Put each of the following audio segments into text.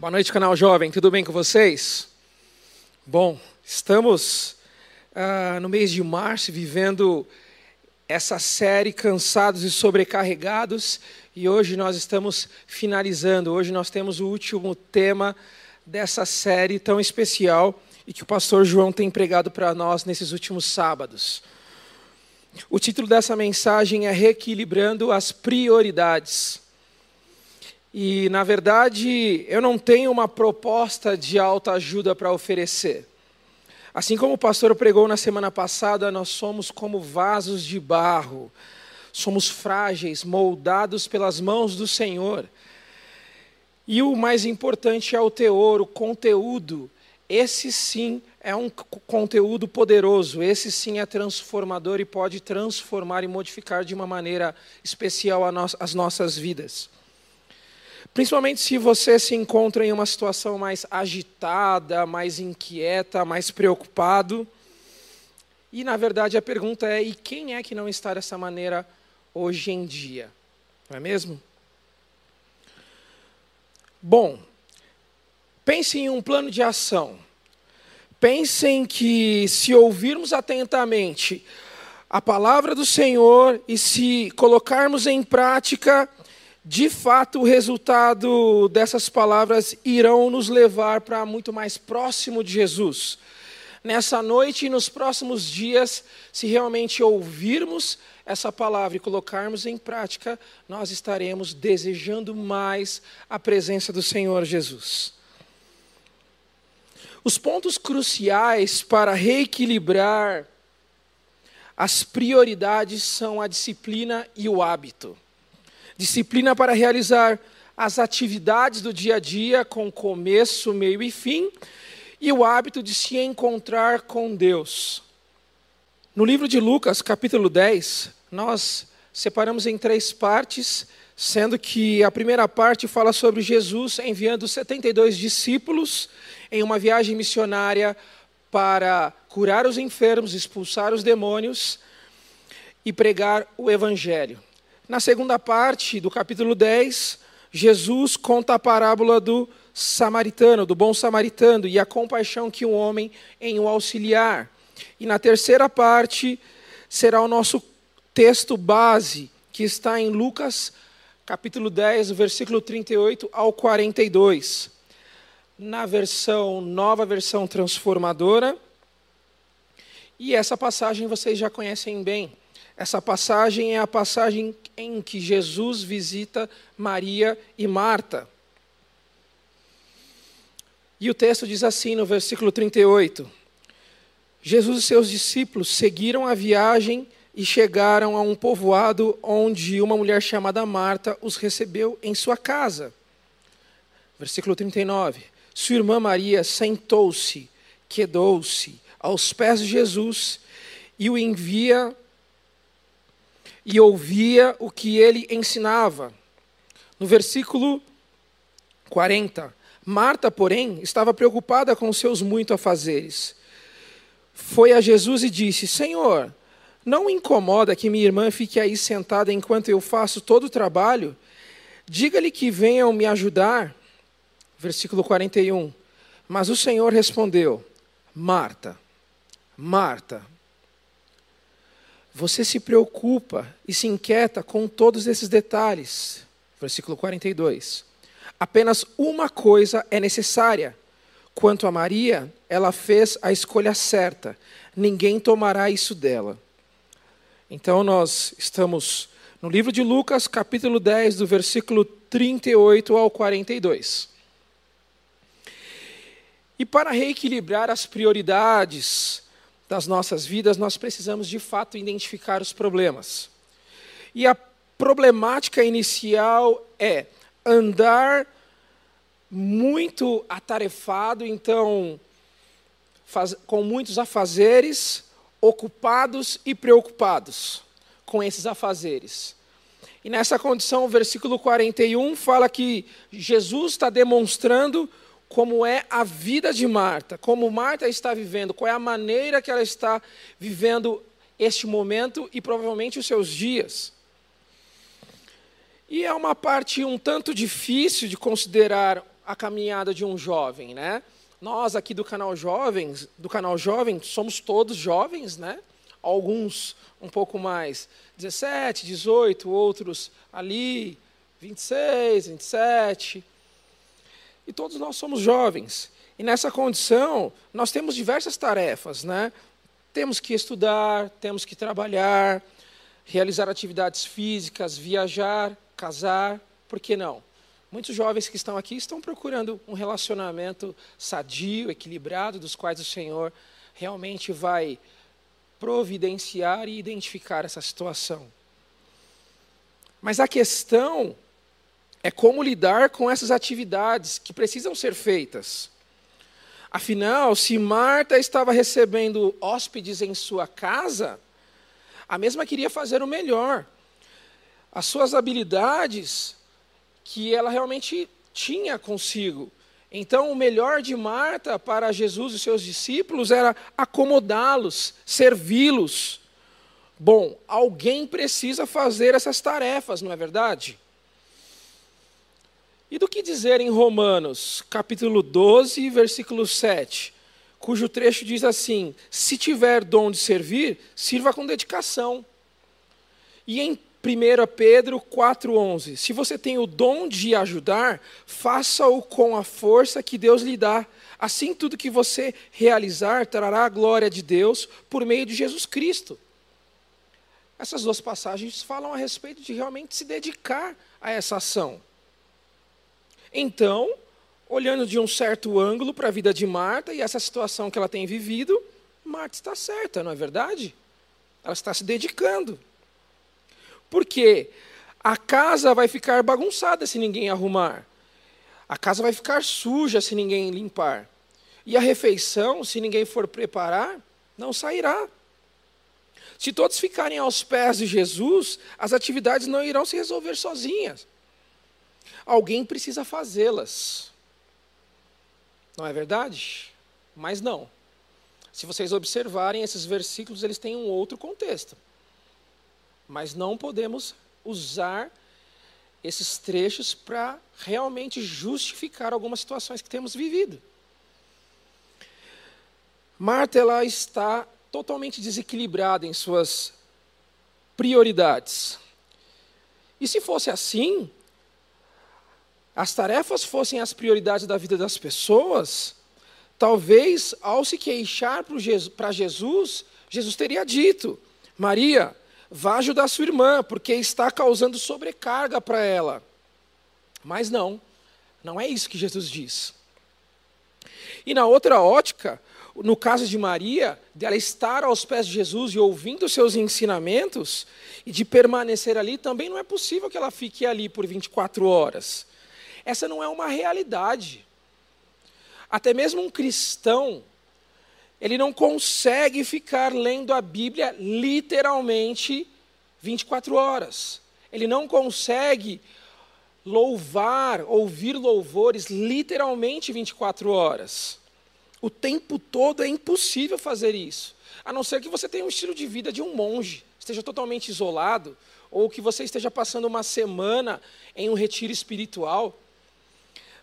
Boa noite, canal Jovem. Tudo bem com vocês? Bom, estamos ah, no mês de março vivendo essa série Cansados e Sobrecarregados e hoje nós estamos finalizando. Hoje nós temos o último tema dessa série tão especial e que o pastor João tem pregado para nós nesses últimos sábados. O título dessa mensagem é Reequilibrando as Prioridades. E, na verdade, eu não tenho uma proposta de alta ajuda para oferecer. Assim como o pastor pregou na semana passada, nós somos como vasos de barro. Somos frágeis, moldados pelas mãos do Senhor. E o mais importante é o teor, o conteúdo. Esse sim é um conteúdo poderoso, esse sim é transformador e pode transformar e modificar de uma maneira especial as nossas vidas. Principalmente se você se encontra em uma situação mais agitada, mais inquieta, mais preocupado. E, na verdade, a pergunta é: e quem é que não está dessa maneira hoje em dia? Não é mesmo? Bom, pense em um plano de ação. Pensem que, se ouvirmos atentamente a palavra do Senhor e se colocarmos em prática, de fato, o resultado dessas palavras irão nos levar para muito mais próximo de Jesus. Nessa noite e nos próximos dias, se realmente ouvirmos essa palavra e colocarmos em prática, nós estaremos desejando mais a presença do Senhor Jesus. Os pontos cruciais para reequilibrar as prioridades são a disciplina e o hábito disciplina para realizar as atividades do dia a dia com começo, meio e fim, e o hábito de se encontrar com Deus. No livro de Lucas, capítulo 10, nós separamos em três partes, sendo que a primeira parte fala sobre Jesus enviando 72 discípulos em uma viagem missionária para curar os enfermos, expulsar os demônios e pregar o evangelho. Na segunda parte do capítulo 10, Jesus conta a parábola do samaritano, do bom samaritano, e a compaixão que um homem em o auxiliar. E na terceira parte será o nosso texto base, que está em Lucas, capítulo 10, versículo 38 ao 42. Na versão, nova versão transformadora. E essa passagem vocês já conhecem bem. Essa passagem é a passagem em que Jesus visita Maria e Marta. E o texto diz assim no versículo 38: Jesus e seus discípulos seguiram a viagem e chegaram a um povoado onde uma mulher chamada Marta os recebeu em sua casa. Versículo 39. Sua irmã Maria sentou-se, quedou-se aos pés de Jesus e o envia e ouvia o que ele ensinava. No versículo 40, Marta, porém, estava preocupada com seus muitos afazeres. Foi a Jesus e disse: Senhor, não incomoda que minha irmã fique aí sentada enquanto eu faço todo o trabalho? Diga-lhe que venham me ajudar. Versículo 41. Mas o Senhor respondeu: Marta, Marta, você se preocupa e se inquieta com todos esses detalhes. Versículo 42. Apenas uma coisa é necessária. Quanto a Maria, ela fez a escolha certa. Ninguém tomará isso dela. Então nós estamos no livro de Lucas, capítulo 10, do versículo 38 ao 42. E para reequilibrar as prioridades, das nossas vidas, nós precisamos de fato identificar os problemas. E a problemática inicial é andar muito atarefado, então, faz, com muitos afazeres, ocupados e preocupados com esses afazeres. E nessa condição, o versículo 41 fala que Jesus está demonstrando como é a vida de Marta, como Marta está vivendo, qual é a maneira que ela está vivendo este momento e provavelmente os seus dias. E é uma parte um tanto difícil de considerar a caminhada de um jovem, né? Nós aqui do canal Jovens, do canal Jovem, somos todos jovens, né? Alguns um pouco mais 17, 18, outros ali 26, 27. E todos nós somos jovens. E nessa condição, nós temos diversas tarefas, né? Temos que estudar, temos que trabalhar, realizar atividades físicas, viajar, casar, por que não? Muitos jovens que estão aqui estão procurando um relacionamento sadio, equilibrado, dos quais o Senhor realmente vai providenciar e identificar essa situação. Mas a questão é como lidar com essas atividades que precisam ser feitas. Afinal, se Marta estava recebendo hóspedes em sua casa, a mesma queria fazer o melhor. As suas habilidades que ela realmente tinha consigo. Então, o melhor de Marta para Jesus e seus discípulos era acomodá-los, servi-los. Bom, alguém precisa fazer essas tarefas, não é verdade? E do que dizer em Romanos, capítulo 12, versículo 7, cujo trecho diz assim: Se tiver dom de servir, sirva com dedicação. E em 1 Pedro 4,11: Se você tem o dom de ajudar, faça-o com a força que Deus lhe dá. Assim, tudo que você realizar trará a glória de Deus por meio de Jesus Cristo. Essas duas passagens falam a respeito de realmente se dedicar a essa ação. Então, olhando de um certo ângulo para a vida de Marta e essa situação que ela tem vivido, Marta está certa, não é verdade? Ela está se dedicando. Porque a casa vai ficar bagunçada se ninguém arrumar. A casa vai ficar suja se ninguém limpar. E a refeição, se ninguém for preparar, não sairá. Se todos ficarem aos pés de Jesus, as atividades não irão se resolver sozinhas. Alguém precisa fazê-las. Não é verdade? Mas não. Se vocês observarem esses versículos, eles têm um outro contexto. Mas não podemos usar esses trechos para realmente justificar algumas situações que temos vivido. Marta ela está totalmente desequilibrada em suas prioridades. E se fosse assim, as tarefas fossem as prioridades da vida das pessoas, talvez ao se queixar para Jesus, Jesus teria dito: Maria, Vá ajudar sua irmã, porque está causando sobrecarga para ela. Mas não, não é isso que Jesus diz. E na outra ótica, no caso de Maria, dela estar aos pés de Jesus e ouvindo seus ensinamentos, e de permanecer ali, também não é possível que ela fique ali por 24 horas. Essa não é uma realidade. Até mesmo um cristão ele não consegue ficar lendo a Bíblia literalmente 24 horas. Ele não consegue louvar, ouvir louvores literalmente 24 horas. O tempo todo é impossível fazer isso. A não ser que você tenha um estilo de vida de um monge, esteja totalmente isolado, ou que você esteja passando uma semana em um retiro espiritual.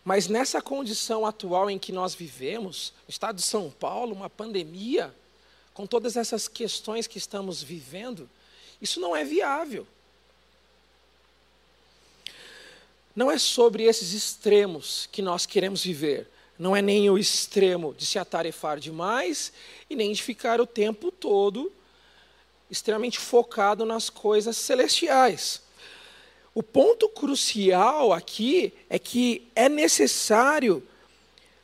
Mas nessa condição atual em que nós vivemos, no estado de São Paulo, uma pandemia, com todas essas questões que estamos vivendo, isso não é viável. Não é sobre esses extremos que nós queremos viver. Não é nem o extremo de se atarefar demais e nem de ficar o tempo todo extremamente focado nas coisas celestiais. O ponto crucial aqui é que é necessário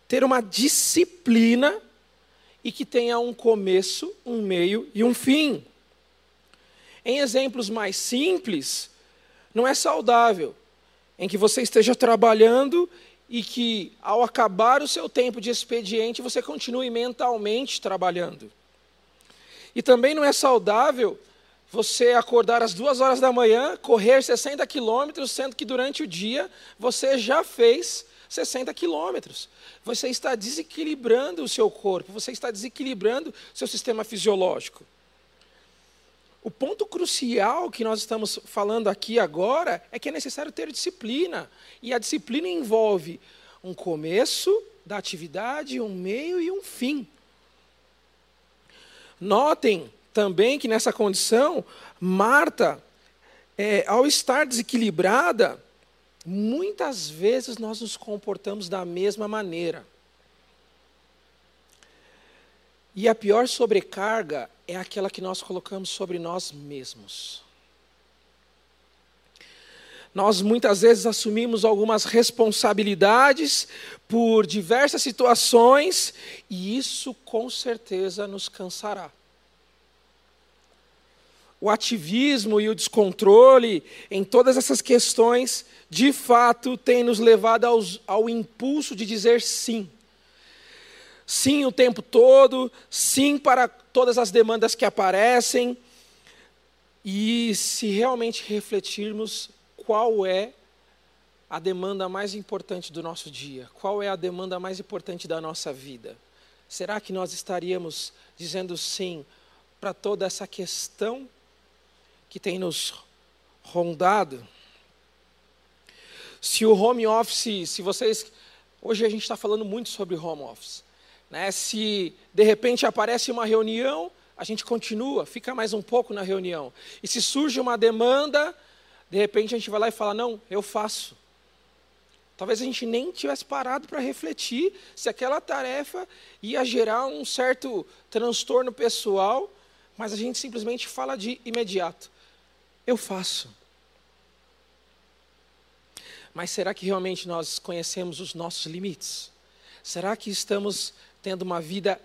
ter uma disciplina e que tenha um começo, um meio e um fim. Em exemplos mais simples, não é saudável em que você esteja trabalhando e que, ao acabar o seu tempo de expediente, você continue mentalmente trabalhando. E também não é saudável você acordar às duas horas da manhã, correr 60 quilômetros, sendo que durante o dia você já fez 60 quilômetros. Você está desequilibrando o seu corpo, você está desequilibrando o seu sistema fisiológico. O ponto crucial que nós estamos falando aqui agora é que é necessário ter disciplina. E a disciplina envolve um começo da atividade, um meio e um fim. Notem também que nessa condição, Marta, é, ao estar desequilibrada, muitas vezes nós nos comportamos da mesma maneira. E a pior sobrecarga é aquela que nós colocamos sobre nós mesmos. Nós muitas vezes assumimos algumas responsabilidades por diversas situações e isso com certeza nos cansará. O ativismo e o descontrole em todas essas questões, de fato, tem nos levado aos, ao impulso de dizer sim. Sim o tempo todo, sim para todas as demandas que aparecem. E se realmente refletirmos, qual é a demanda mais importante do nosso dia? Qual é a demanda mais importante da nossa vida? Será que nós estaríamos dizendo sim para toda essa questão que tem nos rondado? Se o home office, se vocês. Hoje a gente está falando muito sobre home office. Né? Se de repente aparece uma reunião, a gente continua, fica mais um pouco na reunião. E se surge uma demanda, de repente a gente vai lá e fala: Não, eu faço. Talvez a gente nem tivesse parado para refletir se aquela tarefa ia gerar um certo transtorno pessoal, mas a gente simplesmente fala de imediato: Eu faço. Mas será que realmente nós conhecemos os nossos limites? Será que estamos tendo uma vida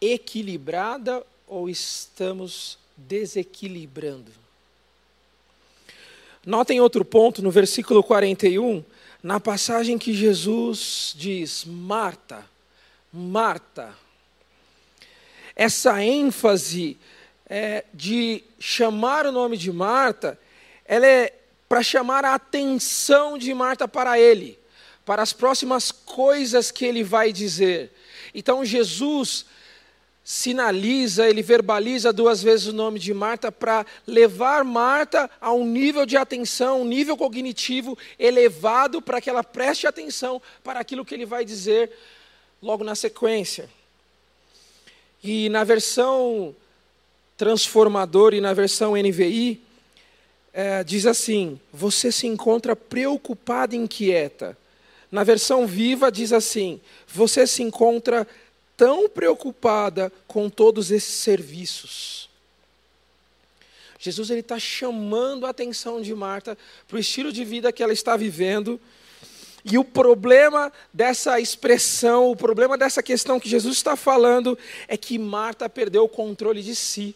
equilibrada ou estamos desequilibrando? Notem outro ponto no versículo 41, na passagem que Jesus diz: Marta, Marta. Essa ênfase é, de chamar o nome de Marta, ela é para chamar a atenção de Marta para ele, para as próximas coisas que ele vai dizer. Então Jesus sinaliza, ele verbaliza duas vezes o nome de Marta para levar Marta a um nível de atenção, um nível cognitivo elevado para que ela preste atenção para aquilo que ele vai dizer logo na sequência. E na versão transformadora e na versão NVI, é, diz assim: Você se encontra preocupada e inquieta. Na versão viva, diz assim: Você se encontra tão preocupada com todos esses serviços. Jesus ele está chamando a atenção de Marta para o estilo de vida que ela está vivendo. E o problema dessa expressão, o problema dessa questão que Jesus está falando, é que Marta perdeu o controle de si.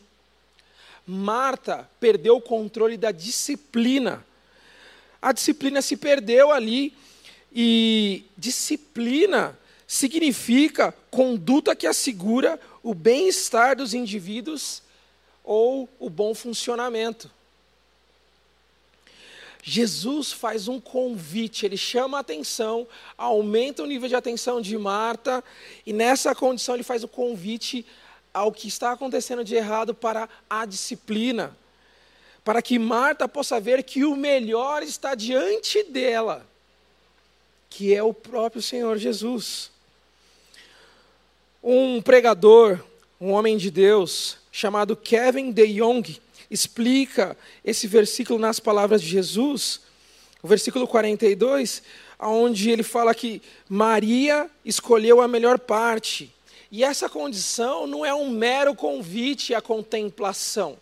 Marta perdeu o controle da disciplina. A disciplina se perdeu ali. E disciplina significa conduta que assegura o bem-estar dos indivíduos ou o bom funcionamento. Jesus faz um convite, ele chama a atenção, aumenta o nível de atenção de Marta, e nessa condição ele faz o convite ao que está acontecendo de errado para a disciplina, para que Marta possa ver que o melhor está diante dela, que é o próprio Senhor Jesus. Um pregador, um homem de Deus, chamado Kevin de Jong, explica esse versículo nas palavras de Jesus, o versículo 42, onde ele fala que Maria escolheu a melhor parte. E essa condição não é um mero convite à contemplação.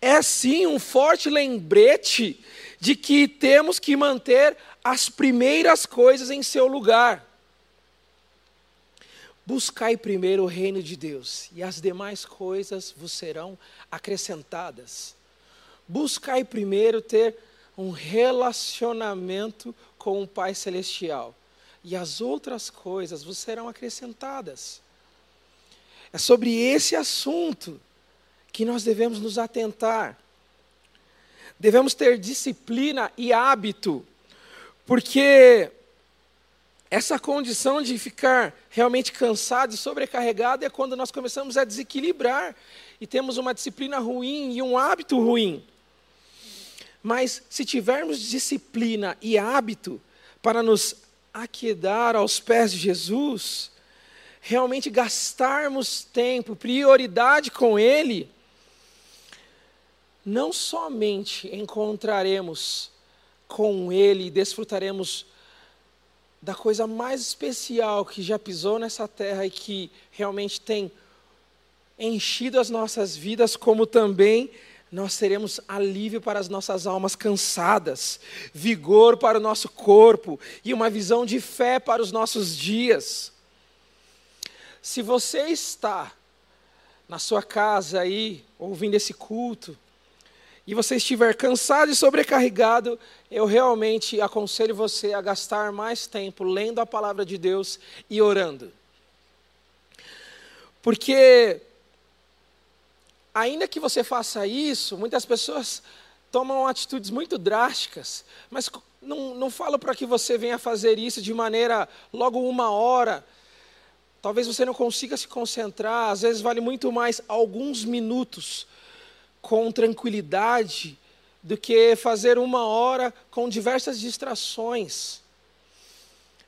É sim um forte lembrete de que temos que manter as primeiras coisas em seu lugar. Buscai primeiro o reino de Deus, e as demais coisas vos serão acrescentadas. Buscai primeiro ter um relacionamento com o Pai Celestial, e as outras coisas vos serão acrescentadas. É sobre esse assunto que nós devemos nos atentar. Devemos ter disciplina e hábito, porque essa condição de ficar realmente cansado e sobrecarregado é quando nós começamos a desequilibrar e temos uma disciplina ruim e um hábito ruim. Mas se tivermos disciplina e hábito para nos aquedar aos pés de Jesus, realmente gastarmos tempo, prioridade com Ele, não somente encontraremos com Ele e desfrutaremos da coisa mais especial que já pisou nessa terra e que realmente tem enchido as nossas vidas, como também nós teremos alívio para as nossas almas cansadas, vigor para o nosso corpo e uma visão de fé para os nossos dias. Se você está na sua casa aí, ouvindo esse culto, e você estiver cansado e sobrecarregado, eu realmente aconselho você a gastar mais tempo lendo a palavra de Deus e orando. Porque, ainda que você faça isso, muitas pessoas tomam atitudes muito drásticas, mas não, não falo para que você venha fazer isso de maneira logo uma hora. Talvez você não consiga se concentrar, às vezes vale muito mais alguns minutos com tranquilidade do que fazer uma hora com diversas distrações.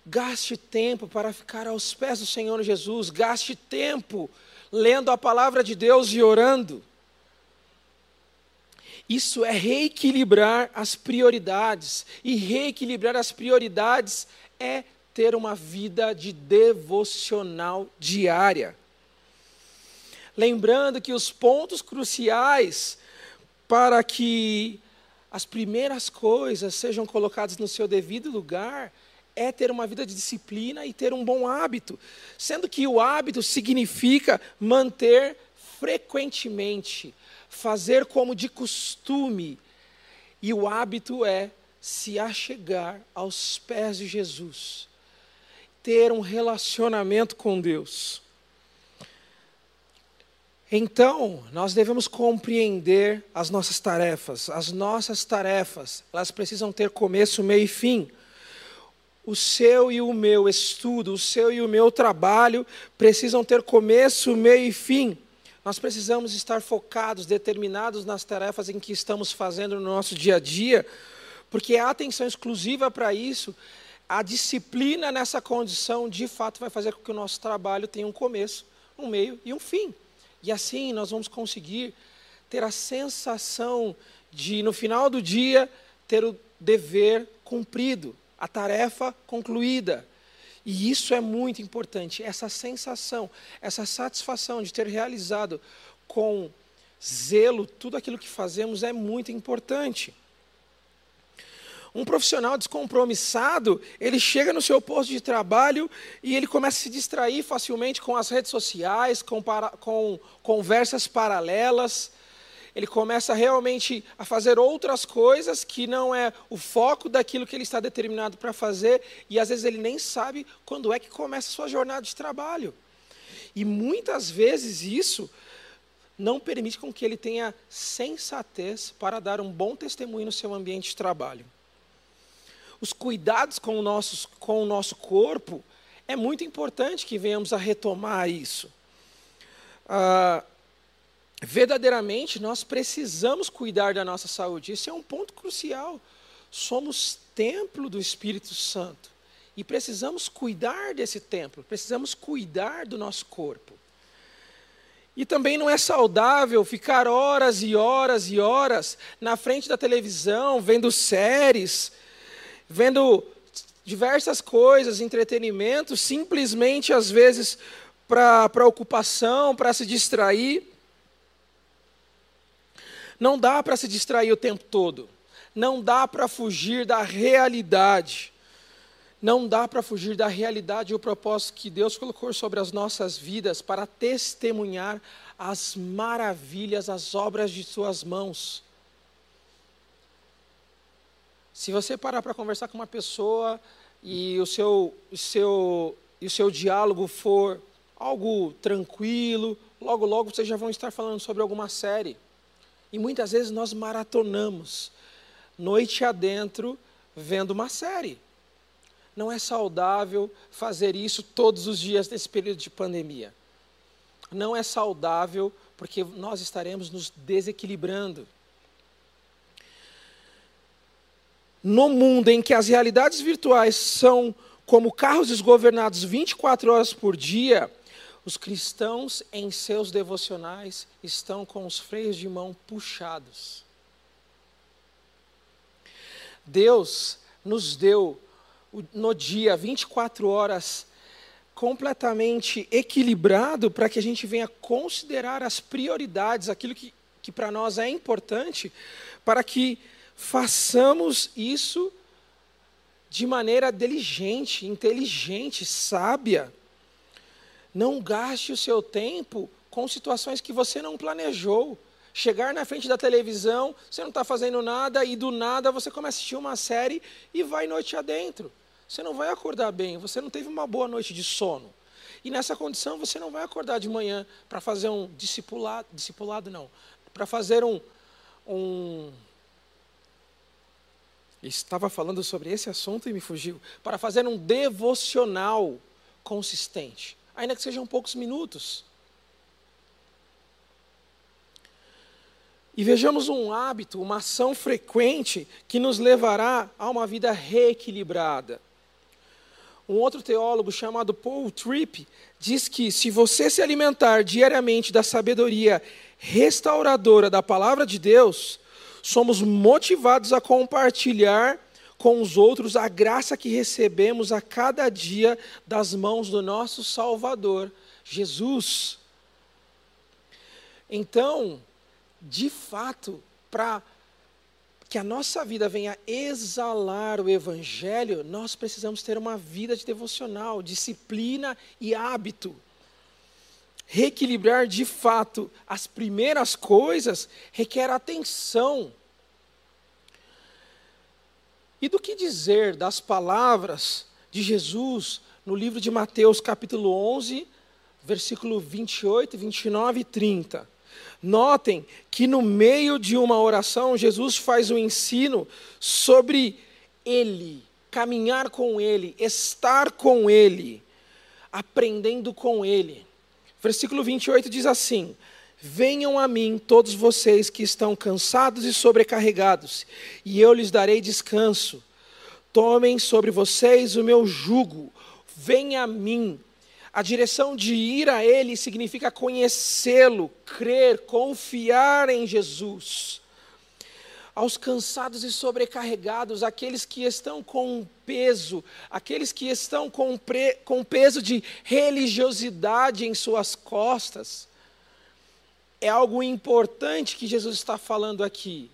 Gaste tempo para ficar aos pés do Senhor Jesus, gaste tempo lendo a palavra de Deus e orando. Isso é reequilibrar as prioridades, e reequilibrar as prioridades é ter uma vida de devocional diária. Lembrando que os pontos cruciais para que as primeiras coisas sejam colocadas no seu devido lugar é ter uma vida de disciplina e ter um bom hábito, sendo que o hábito significa manter frequentemente, fazer como de costume, e o hábito é se achegar aos pés de Jesus, ter um relacionamento com Deus. Então, nós devemos compreender as nossas tarefas. As nossas tarefas, elas precisam ter começo, meio e fim. O seu e o meu estudo, o seu e o meu trabalho precisam ter começo, meio e fim. Nós precisamos estar focados, determinados nas tarefas em que estamos fazendo no nosso dia a dia, porque a atenção exclusiva para isso, a disciplina nessa condição, de fato, vai fazer com que o nosso trabalho tenha um começo, um meio e um fim. E assim nós vamos conseguir ter a sensação de, no final do dia, ter o dever cumprido, a tarefa concluída. E isso é muito importante, essa sensação, essa satisfação de ter realizado com zelo tudo aquilo que fazemos é muito importante. Um profissional descompromissado, ele chega no seu posto de trabalho e ele começa a se distrair facilmente com as redes sociais, com, para, com conversas paralelas. Ele começa realmente a fazer outras coisas que não é o foco daquilo que ele está determinado para fazer, e às vezes ele nem sabe quando é que começa a sua jornada de trabalho. E muitas vezes isso não permite com que ele tenha sensatez para dar um bom testemunho no seu ambiente de trabalho os cuidados com o, nosso, com o nosso corpo, é muito importante que venhamos a retomar isso. Ah, verdadeiramente, nós precisamos cuidar da nossa saúde. Isso é um ponto crucial. Somos templo do Espírito Santo. E precisamos cuidar desse templo, precisamos cuidar do nosso corpo. E também não é saudável ficar horas e horas e horas na frente da televisão, vendo séries, vendo diversas coisas, entretenimento, simplesmente às vezes para ocupação, para se distrair. Não dá para se distrair o tempo todo. Não dá para fugir da realidade. Não dá para fugir da realidade e o propósito que Deus colocou sobre as nossas vidas para testemunhar as maravilhas, as obras de Suas mãos. Se você parar para conversar com uma pessoa e o seu, o seu, e o seu diálogo for algo tranquilo, logo, logo vocês já vão estar falando sobre alguma série. E muitas vezes nós maratonamos, noite adentro, vendo uma série. Não é saudável fazer isso todos os dias nesse período de pandemia. Não é saudável porque nós estaremos nos desequilibrando. No mundo em que as realidades virtuais são Como carros desgovernados 24 horas por dia, os cristãos em seus devocionais estão com os freios de mão puxados. Deus nos deu no dia 24 horas completamente equilibrado para que a gente venha considerar as prioridades, aquilo que, que para nós é importante, para que façamos isso de maneira diligente, inteligente, sábia. Não gaste o seu tempo com situações que você não planejou. Chegar na frente da televisão, você não está fazendo nada e do nada você começa a assistir uma série e vai noite adentro. Você não vai acordar bem, você não teve uma boa noite de sono. E nessa condição você não vai acordar de manhã para fazer um discipulado, discipulado não, para fazer um, um estava falando sobre esse assunto e me fugiu, para fazer um devocional consistente, ainda que sejam poucos minutos. E vejamos um hábito, uma ação frequente que nos levará a uma vida reequilibrada. Um outro teólogo chamado Paul Tripp diz que se você se alimentar diariamente da sabedoria restauradora da palavra de Deus, somos motivados a compartilhar com os outros a graça que recebemos a cada dia das mãos do nosso Salvador, Jesus. Então, de fato, para que a nossa vida venha exalar o Evangelho, nós precisamos ter uma vida de devocional, disciplina e hábito. Reequilibrar de fato as primeiras coisas requer atenção. E do que dizer das palavras de Jesus no livro de Mateus, capítulo 11, versículo 28, 29 e 30? Notem que no meio de uma oração, Jesus faz um ensino sobre Ele, caminhar com Ele, estar com Ele, aprendendo com Ele. Versículo 28 diz assim: Venham a mim todos vocês que estão cansados e sobrecarregados, e eu lhes darei descanso. Tomem sobre vocês o meu jugo, venham a mim a direção de ir a Ele significa conhecê-lo, crer, confiar em Jesus. Aos cansados e sobrecarregados, aqueles que estão com peso, aqueles que estão com, pre, com peso de religiosidade em suas costas, é algo importante que Jesus está falando aqui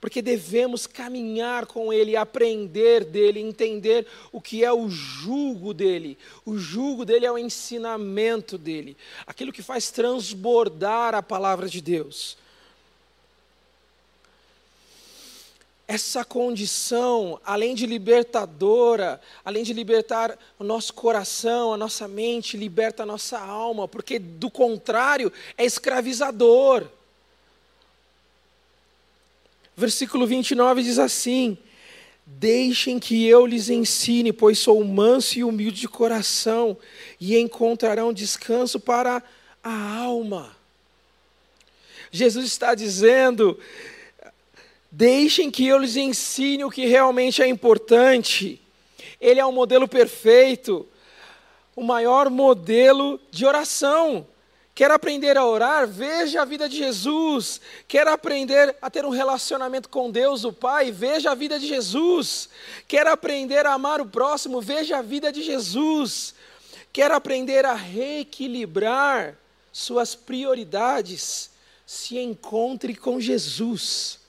porque devemos caminhar com Ele, aprender dele, entender o que é o jugo dele. O jugo dele é o ensinamento dele, aquilo que faz transbordar a palavra de Deus. Essa condição, além de libertadora, além de libertar o nosso coração, a nossa mente, liberta a nossa alma, porque do contrário é escravizador. Versículo 29 diz assim: Deixem que eu lhes ensine, pois sou manso e humilde de coração, e encontrarão descanso para a alma. Jesus está dizendo: Deixem que eu lhes ensine o que realmente é importante. Ele é o modelo perfeito, o maior modelo de oração. Quer aprender a orar? Veja a vida de Jesus. Quer aprender a ter um relacionamento com Deus, o Pai? Veja a vida de Jesus. Quer aprender a amar o próximo? Veja a vida de Jesus. Quer aprender a reequilibrar suas prioridades? Se encontre com Jesus.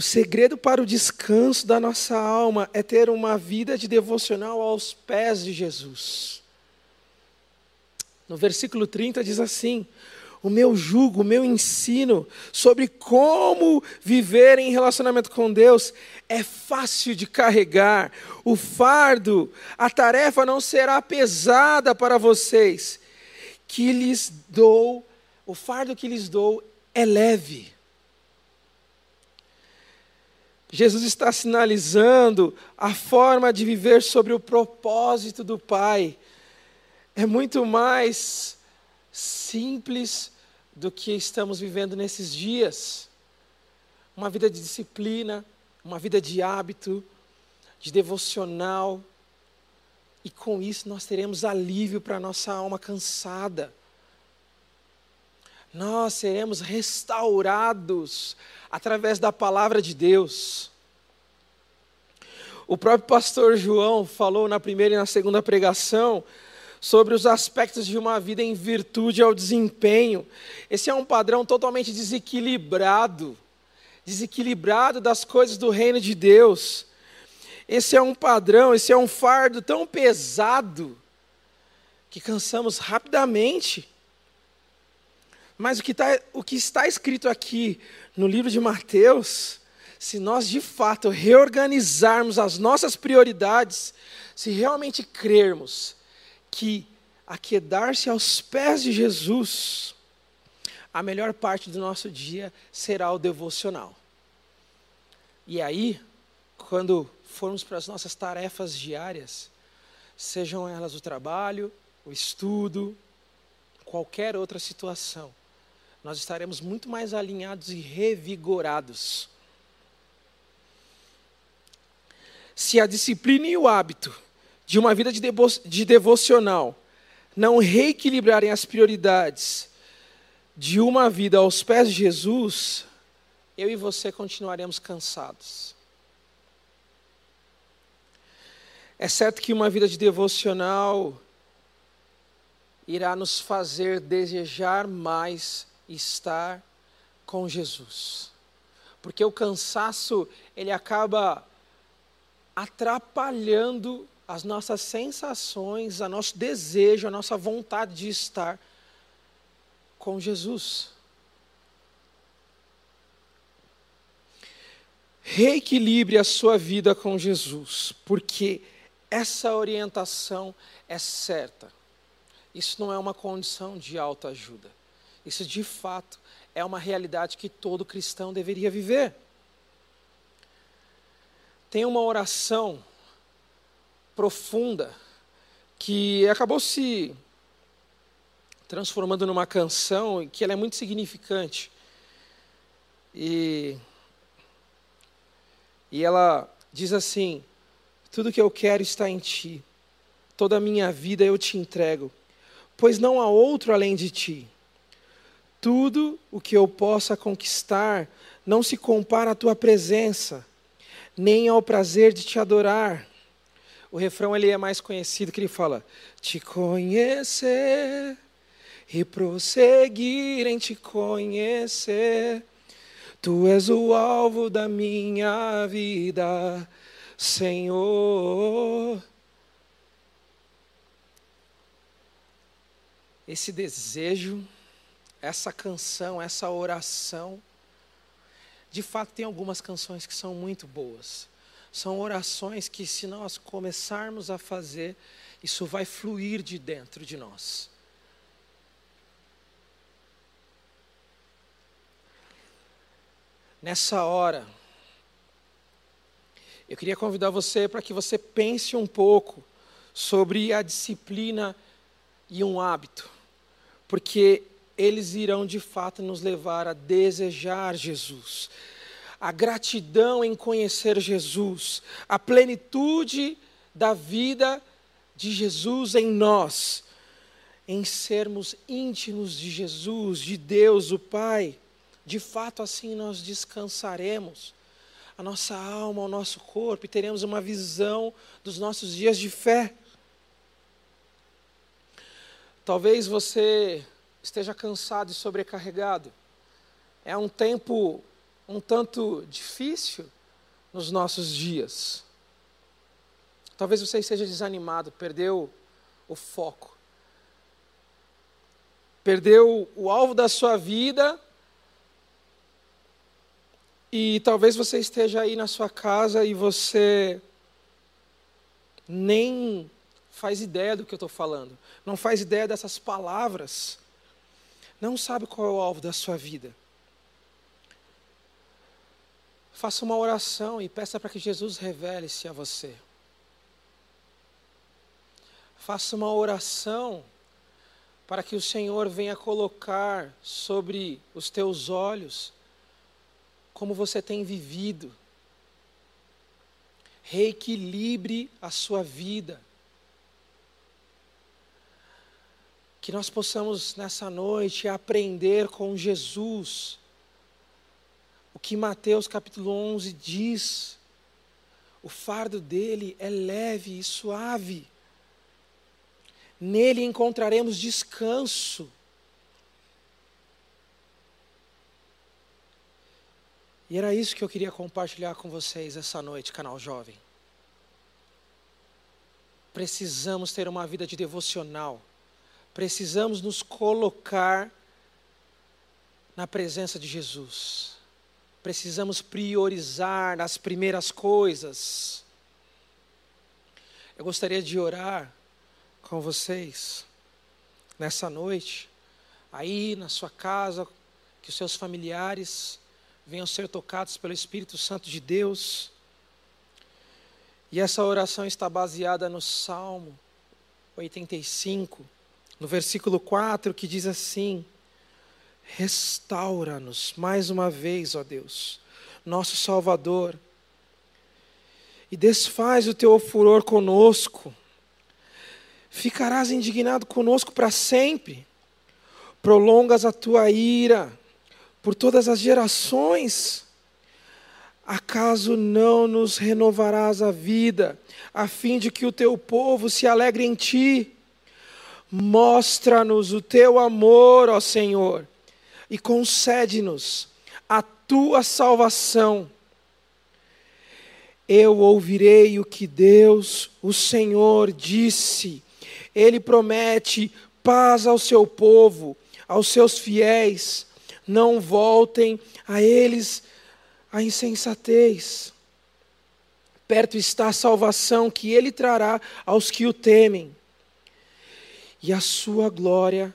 O segredo para o descanso da nossa alma é ter uma vida de devocional aos pés de Jesus. No versículo 30 diz assim: O meu jugo, o meu ensino sobre como viver em relacionamento com Deus é fácil de carregar. O fardo, a tarefa não será pesada para vocês. Que lhes dou, o fardo que lhes dou é leve. Jesus está sinalizando a forma de viver sobre o propósito do Pai é muito mais simples do que estamos vivendo nesses dias. Uma vida de disciplina, uma vida de hábito, de devocional, e com isso nós teremos alívio para a nossa alma cansada. Nós seremos restaurados através da palavra de Deus. O próprio pastor João falou na primeira e na segunda pregação sobre os aspectos de uma vida em virtude ao desempenho. Esse é um padrão totalmente desequilibrado desequilibrado das coisas do reino de Deus. Esse é um padrão, esse é um fardo tão pesado que cansamos rapidamente. Mas o que, tá, o que está escrito aqui no livro de Mateus, se nós de fato reorganizarmos as nossas prioridades, se realmente crermos que aquedar-se aos pés de Jesus, a melhor parte do nosso dia será o devocional. E aí, quando formos para as nossas tarefas diárias, sejam elas o trabalho, o estudo, qualquer outra situação, nós estaremos muito mais alinhados e revigorados. Se a disciplina e o hábito de uma vida de, devo de devocional não reequilibrarem as prioridades de uma vida aos pés de Jesus, eu e você continuaremos cansados. É certo que uma vida de devocional irá nos fazer desejar mais estar com Jesus. Porque o cansaço, ele acaba atrapalhando as nossas sensações, o nosso desejo, a nossa vontade de estar com Jesus. Reequilibre a sua vida com Jesus, porque essa orientação é certa. Isso não é uma condição de autoajuda. Isso de fato é uma realidade que todo cristão deveria viver. Tem uma oração profunda que acabou se transformando numa canção que ela é muito significante. E, e ela diz assim: Tudo que eu quero está em ti, toda a minha vida eu te entrego, pois não há outro além de ti. Tudo o que eu possa conquistar não se compara à tua presença, nem ao prazer de te adorar. O refrão ele é mais conhecido que ele fala: Te conhecer e prosseguir em te conhecer. Tu és o alvo da minha vida, Senhor. Esse desejo essa canção, essa oração. De fato, tem algumas canções que são muito boas. São orações que, se nós começarmos a fazer, isso vai fluir de dentro de nós. Nessa hora, eu queria convidar você para que você pense um pouco sobre a disciplina e um hábito, porque eles irão de fato nos levar a desejar Jesus. A gratidão em conhecer Jesus, a plenitude da vida de Jesus em nós, em sermos íntimos de Jesus, de Deus, o Pai. De fato, assim nós descansaremos a nossa alma, o nosso corpo e teremos uma visão dos nossos dias de fé. Talvez você esteja cansado e sobrecarregado. É um tempo um tanto difícil nos nossos dias. Talvez você esteja desanimado, perdeu o foco, perdeu o alvo da sua vida. E talvez você esteja aí na sua casa e você nem faz ideia do que eu estou falando, não faz ideia dessas palavras não sabe qual é o alvo da sua vida, faça uma oração e peça para que Jesus revele-se a você. Faça uma oração para que o Senhor venha colocar sobre os teus olhos como você tem vivido. reequilibre a sua vida. Que nós possamos nessa noite aprender com Jesus o que Mateus capítulo 11 diz. O fardo dele é leve e suave. Nele encontraremos descanso. E era isso que eu queria compartilhar com vocês essa noite, canal Jovem. Precisamos ter uma vida de devocional. Precisamos nos colocar na presença de Jesus. Precisamos priorizar nas primeiras coisas. Eu gostaria de orar com vocês nessa noite, aí na sua casa, que os seus familiares venham ser tocados pelo Espírito Santo de Deus. E essa oração está baseada no Salmo 85, no versículo 4, que diz assim: Restaura-nos mais uma vez, ó Deus, nosso Salvador, e desfaz o teu furor conosco. Ficarás indignado conosco para sempre, prolongas a tua ira por todas as gerações. Acaso não nos renovarás a vida, a fim de que o teu povo se alegre em ti? Mostra-nos o teu amor, ó Senhor, e concede-nos a tua salvação. Eu ouvirei o que Deus, o Senhor, disse. Ele promete paz ao seu povo, aos seus fiéis não voltem a eles a insensatez. Perto está a salvação que ele trará aos que o temem, e a sua glória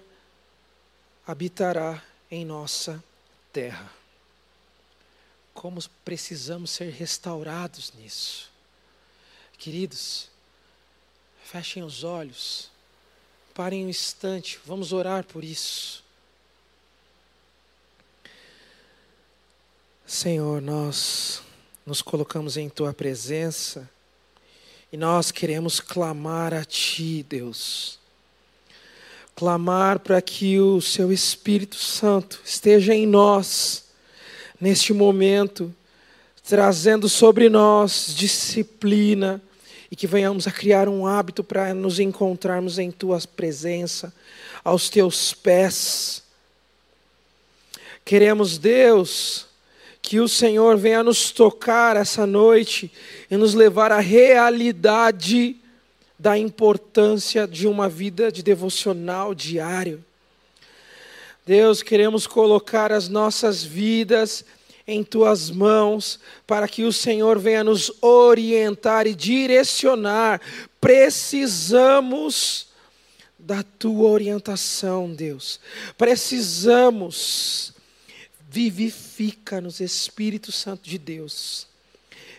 habitará em nossa terra. Como precisamos ser restaurados nisso. Queridos, fechem os olhos, parem um instante, vamos orar por isso. Senhor, nós nos colocamos em tua presença e nós queremos clamar a Ti, Deus. Clamar para que o Seu Espírito Santo esteja em nós, neste momento, trazendo sobre nós disciplina e que venhamos a criar um hábito para nos encontrarmos em Tua presença, aos Teus pés. Queremos, Deus, que o Senhor venha nos tocar essa noite e nos levar à realidade da importância de uma vida de devocional diário. Deus, queremos colocar as nossas vidas em tuas mãos, para que o Senhor venha nos orientar e direcionar. Precisamos da tua orientação, Deus. Precisamos Vivifica-nos, Espírito Santo de Deus.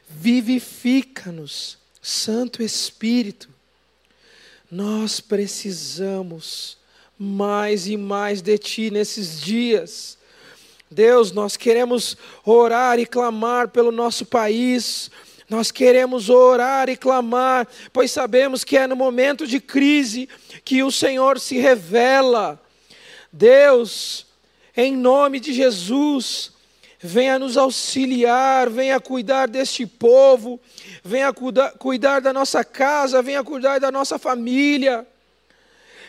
Vivifica-nos, Santo Espírito. Nós precisamos mais e mais de Ti nesses dias. Deus, nós queremos orar e clamar pelo nosso país, nós queremos orar e clamar, pois sabemos que é no momento de crise que o Senhor se revela. Deus, em nome de Jesus, venha nos auxiliar, venha cuidar deste povo, venha cuidar, cuidar da nossa casa, venha cuidar da nossa família.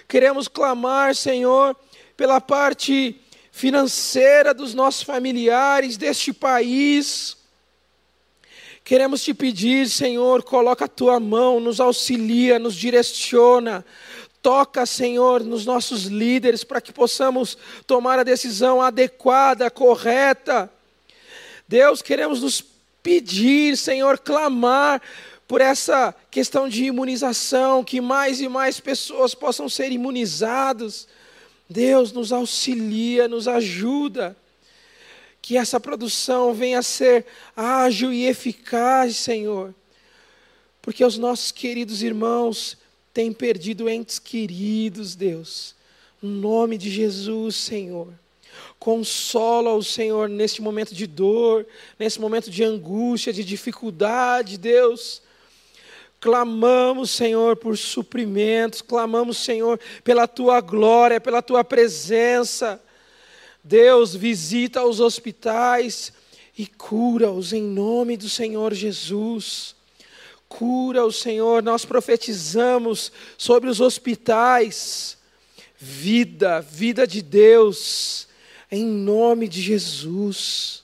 Queremos clamar, Senhor, pela parte financeira dos nossos familiares, deste país. Queremos te pedir, Senhor, coloca a tua mão, nos auxilia, nos direciona, Toca, Senhor, nos nossos líderes para que possamos tomar a decisão adequada, correta. Deus, queremos nos pedir, Senhor, clamar por essa questão de imunização, que mais e mais pessoas possam ser imunizadas. Deus nos auxilia, nos ajuda. Que essa produção venha a ser ágil e eficaz, Senhor. Porque os nossos queridos irmãos tem perdido entes queridos, Deus. No nome de Jesus, Senhor. Consola o Senhor neste momento de dor, nesse momento de angústia, de dificuldade, Deus. Clamamos, Senhor, por suprimentos, clamamos, Senhor, pela tua glória, pela tua presença. Deus, visita os hospitais e cura-os em nome do Senhor Jesus. Cura o Senhor, nós profetizamos sobre os hospitais. Vida, vida de Deus, em nome de Jesus.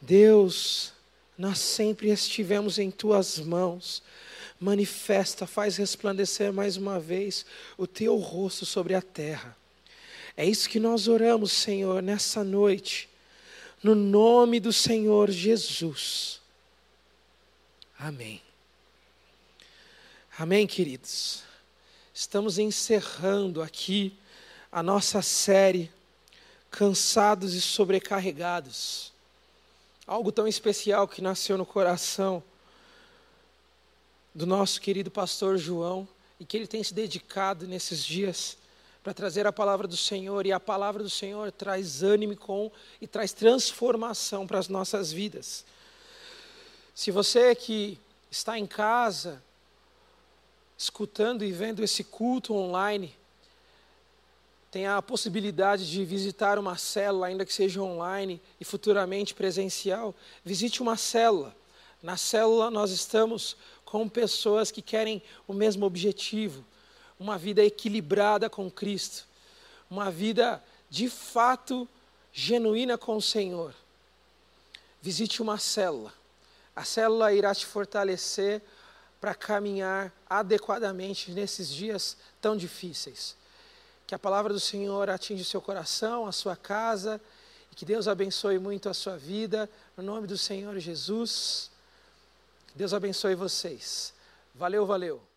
Deus, nós sempre estivemos em tuas mãos. Manifesta, faz resplandecer mais uma vez o teu rosto sobre a terra. É isso que nós oramos, Senhor, nessa noite, no nome do Senhor Jesus. Amém. Amém, queridos. Estamos encerrando aqui a nossa série Cansados e Sobrecarregados. Algo tão especial que nasceu no coração do nosso querido pastor João e que ele tem se dedicado nesses dias para trazer a palavra do Senhor, e a palavra do Senhor traz ânimo com e traz transformação para as nossas vidas. Se você que está em casa, escutando e vendo esse culto online, tem a possibilidade de visitar uma célula, ainda que seja online e futuramente presencial, visite uma célula. Na célula nós estamos com pessoas que querem o mesmo objetivo, uma vida equilibrada com Cristo, uma vida de fato genuína com o Senhor. Visite uma célula. A célula irá te fortalecer para caminhar adequadamente nesses dias tão difíceis. Que a palavra do Senhor atinja o seu coração, a sua casa, e que Deus abençoe muito a sua vida, no nome do Senhor Jesus. Que Deus abençoe vocês. Valeu, valeu.